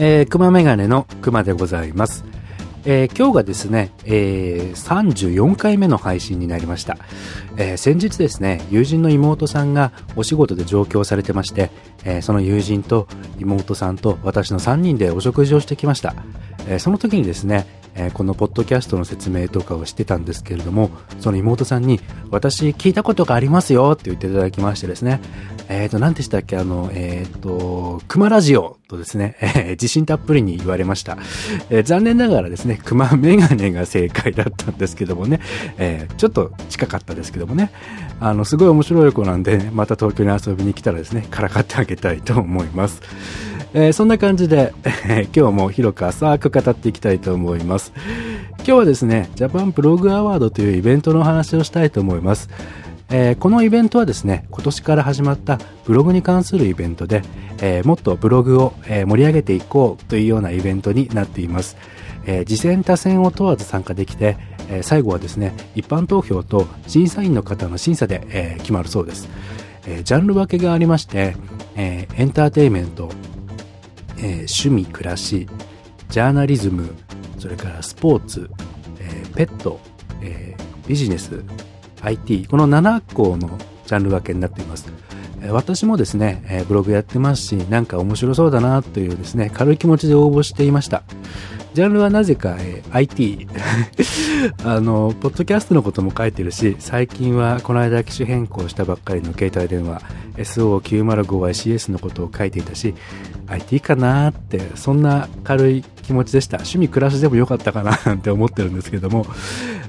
えー、熊メガネの熊でございます。えー、今日がですね、えー、34回目の配信になりました、えー、先日ですね、友人の妹さんがお仕事で上京されてまして、えその友人と妹さんと私の3人でお食事をしてきました。えその時にですね、えこのポッドキャストの説明とかをしてたんですけれども、その妹さんに、私聞いたことがありますよって言っていただきましてですね、えっ、ー、と、何でしたっけあの、えっ、ー、と、熊ラジオとですね、えー、自信たっぷりに言われました。え、残念ながらですね、熊メガネが正解だったんですけどもね、えー、ちょっと近かったですけどもね、あの、すごい面白い子なんで、また東京に遊びに来たらですね、からかってあげたいと思います。えー、そんな感じで、えー、今日も広く浅く語っていきたいと思います。今日はですね、ジャパンブログアワードというイベントのお話をしたいと思います。えー、このイベントはですね、今年から始まったブログに関するイベントで、えー、もっとブログを、えー、盛り上げていこうというようなイベントになっています。え次戦多戦を問わず参加できて、え最後はですね、一般投票と審査員の方の審査で、え決まるそうです。えジャンル分けがありまして、えエンターテイメント、え趣味暮らし、ジャーナリズム、それからスポーツ、えペット、えビジネス、IT、この7個のジャンル分けになっています。私もですね、ブログやってますし、なんか面白そうだなというですね、軽い気持ちで応募していました。ジャンルはなぜか、えー、IT あの、ポッドキャストのことも書いてるし、最近はこの間機種変更したばっかりの携帯電話 SO905YCS のことを書いていたし、IT かなって、そんな軽い気持ちでした。趣味暮らしでもよかったかななんて思ってるんですけども、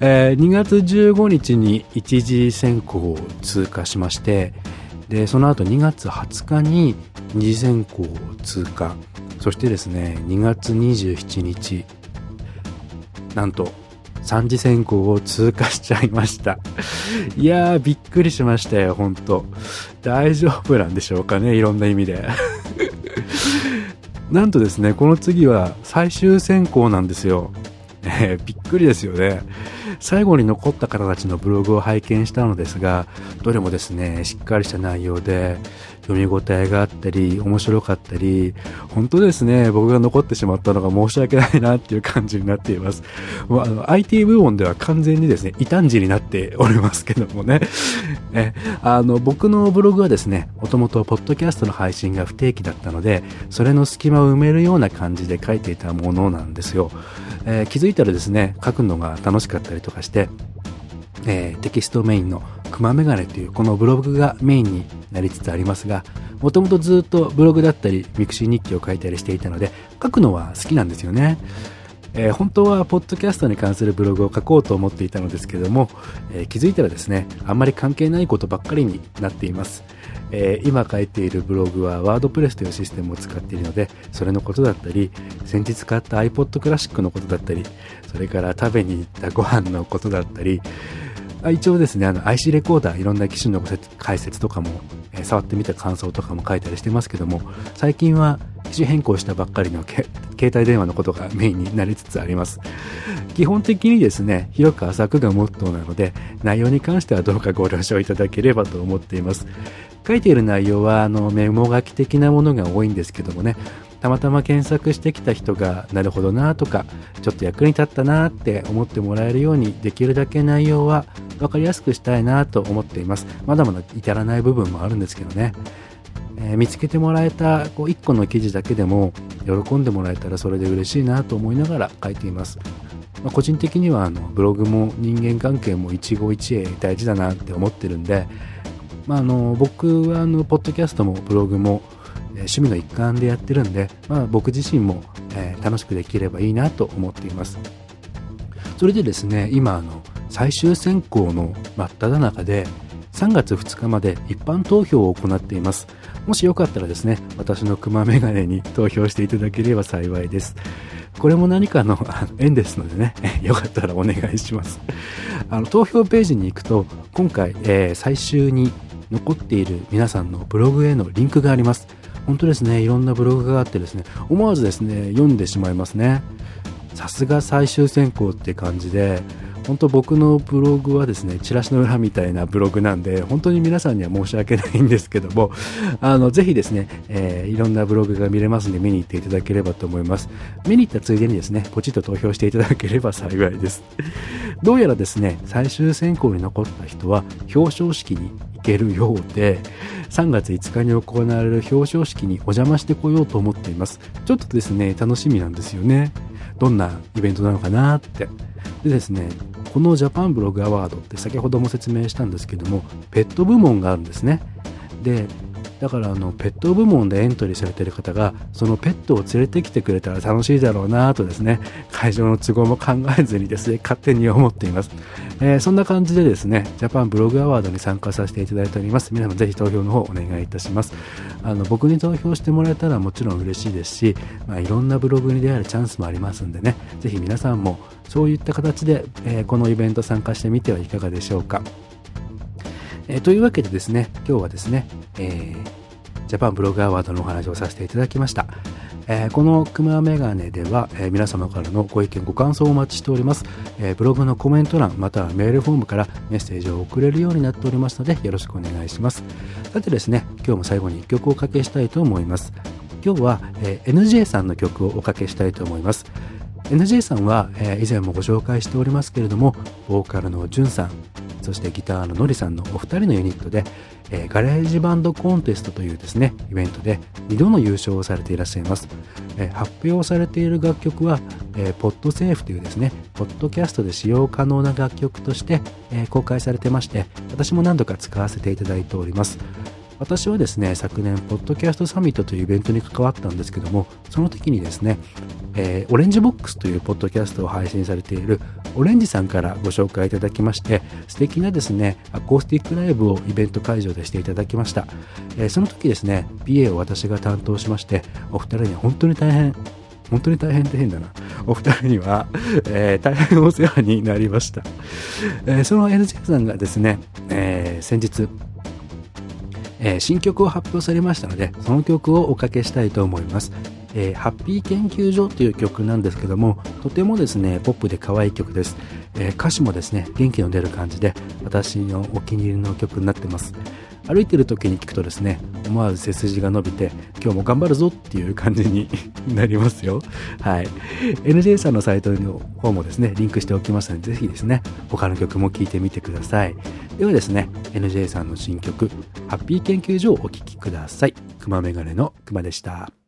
えー、2月15日に一次選考を通過しまして、で、その後2月20日に二次選考を通過。そしてですね、2月27日、なんと、3次選考を通過しちゃいました。いやー、びっくりしましたよ、ほんと。大丈夫なんでしょうかね、いろんな意味で。なんとですね、この次は最終選考なんですよ。えー、びっくりですよね。最後に残った方たちのブログを拝見したのですが、どれもですね、しっかりした内容で、読み応えがあったり、面白かったり、本当ですね、僕が残ってしまったのが申し訳ないなっていう感じになっています。もうあの IT 部門では完全にですね、異端児になっておりますけどもね。えあの僕のブログはですね、もともとポッドキャストの配信が不定期だったので、それの隙間を埋めるような感じで書いていたものなんですよ。えー、気づいたらですね、書くのが楽しかったりとかして、えー、テキストメインの熊メガネというこのブログがメインになりつつありますが、もともとずっとブログだったり、 mixi 日記を書いたりしていたので、書くのは好きなんですよね。えー、本当はポッドキャストに関するブログを書こうと思っていたのですけども、えー、気づいたらですね、あんまり関係ないことばっかりになっています。えー、今書いているブログはワードプレスというシステムを使っているので、それのことだったり、先日買った iPod クラシックのことだったり、それから食べに行ったご飯のことだったり、一応ですね、あの IC レコーダー、いろんな機種の解説とかも、えー、触ってみた感想とかも書いたりしてますけども、最近は機種変更したばっかりの携帯電話のことが メインになりつつあります。基本的にですね、広く浅くがモットーなので、内容に関してはどうかご了承いただければと思っています。書いている内容は、あの、メモ書き的なものが多いんですけどもね、たまたま検索してきた人がなるほどなとかちょっと役に立ったなって思ってもらえるようにできるだけ内容は分かりやすくしたいなと思っています。まだまだ至らない部分もあるんですけどね、えー、見つけてもらえたこう1個の記事だけでも喜んでもらえたらそれで嬉しいなと思いながら書いています。ま、個人的にはあのブログも人間関係も一期一会大事だなって思ってるんで、まあ、あの僕はあのポッドキャストもブログも趣味の一環でやってるんで、まあ、僕自身も、え、楽しくできればいいなと思っていますそれでですね今あの最終選考の真っ只中で3月2日まで一般投票を行っていますもしよかったらですね私のクマメガネに投票していただければ幸いですこれも何かの縁ですのでね、よかったらお願いします。あの投票ページに行くと、今回、えー、最終に残っている皆さんのブログへのリンクがあります。本当ですね、いろんなブログがあってですね、思わずですね、読んでしまいますね。さすが最終選考って感じで、本当僕のブログはですね、チラシの裏みたいなブログなんで、本当に皆さんには申し訳ないんですけども、あの、ぜひですね、えー、いろんなブログが見れますんで見に行っていただければと思います。見に行ったついでにですね、ポチッと投票していただければ幸いです。どうやらですね、最終選考に残った人は表彰式に行けるようで、3月5日に行われる表彰式にお邪魔してこようと思っています。ちょっとですね、楽しみなんですよね。どんなイベントなのかなって。でですね、このジャパンブログアワードって先ほども説明したんですけども、ペット部門があるんですね。で、だからあのペット部門でエントリーされている方がそのペットを連れてきてくれたら楽しいだろうなとですね会場の都合も考えずにですね勝手に思っています、えー、そんな感じでですねジャパンブログアワードに参加させていただいております。皆様ぜひ投票の方お願いいたします。あの僕に投票してもらえたらもちろん嬉しいですし、まあ、いろんなブログに出会えるチャンスもありますんでねぜひ皆さんもそういった形で、えー、このイベント参加してみてはいかがでしょうか。えー、というわけでですね、今日はですね、えー、ジャパンブログアワードのお話をさせていただきました。えー、このクマメガネでは、えー、皆様からのご意見ご感想をお待ちしております、えー、ブログのコメント欄またはメールフォームからメッセージを送れるようになっておりますのでよろしくお願いします。さてですね今日も最後に1曲おかけしたいと思います。今日は、え NJ さんの曲をおかけしたいと思います。NJ さんは、え、以前もご紹介しておりますけれどもボーカルのジュンさん。そしてギターのノリさんのお二人のユニットで、えー、 GarageBand コンテストというですねイベントで2度の優勝をされていらっしゃいます、えー、発表されている楽曲は、えー、 podsafe というですねポッドキャストで使用可能な楽曲として、え公開されてまして私も何度か使わせていただいております。私はですね、昨年、ポッドキャストサミットというイベントに関わったんですけども、その時にですね、えー、オレンジボックスというポッドキャストを配信されているオレンジさんからご紹介いただきまして、素敵なですね、アコースティックライブをイベント会場でしていただきました。えー、その時ですね、PA を私が担当しまして、お二人には本当に大変本当に大変って変だな。お二人には、えー、大変お世話になりました。えー、その NJ さんがですね、えー、先日、え、新曲を発表されましたので、その曲をおかけしたいと思います。えー、ハッピー研究所という曲なんですけども、とてもですね、ポップで可愛い曲です。えー、歌詞もですね、元気の出る感じで、私のお気に入りの曲になってます。歩いてる時に聞くとですね、思わず背筋が伸びて、今日も頑張るぞっていう感じに なりますよ。はい。NJ さんのサイトの方もですね、リンクしておきますので、ぜひですね、他の曲も聴いてみてください。ではですね、NJ さんの新曲、ハッピー研究所をお聴きください。熊メガネの熊でした。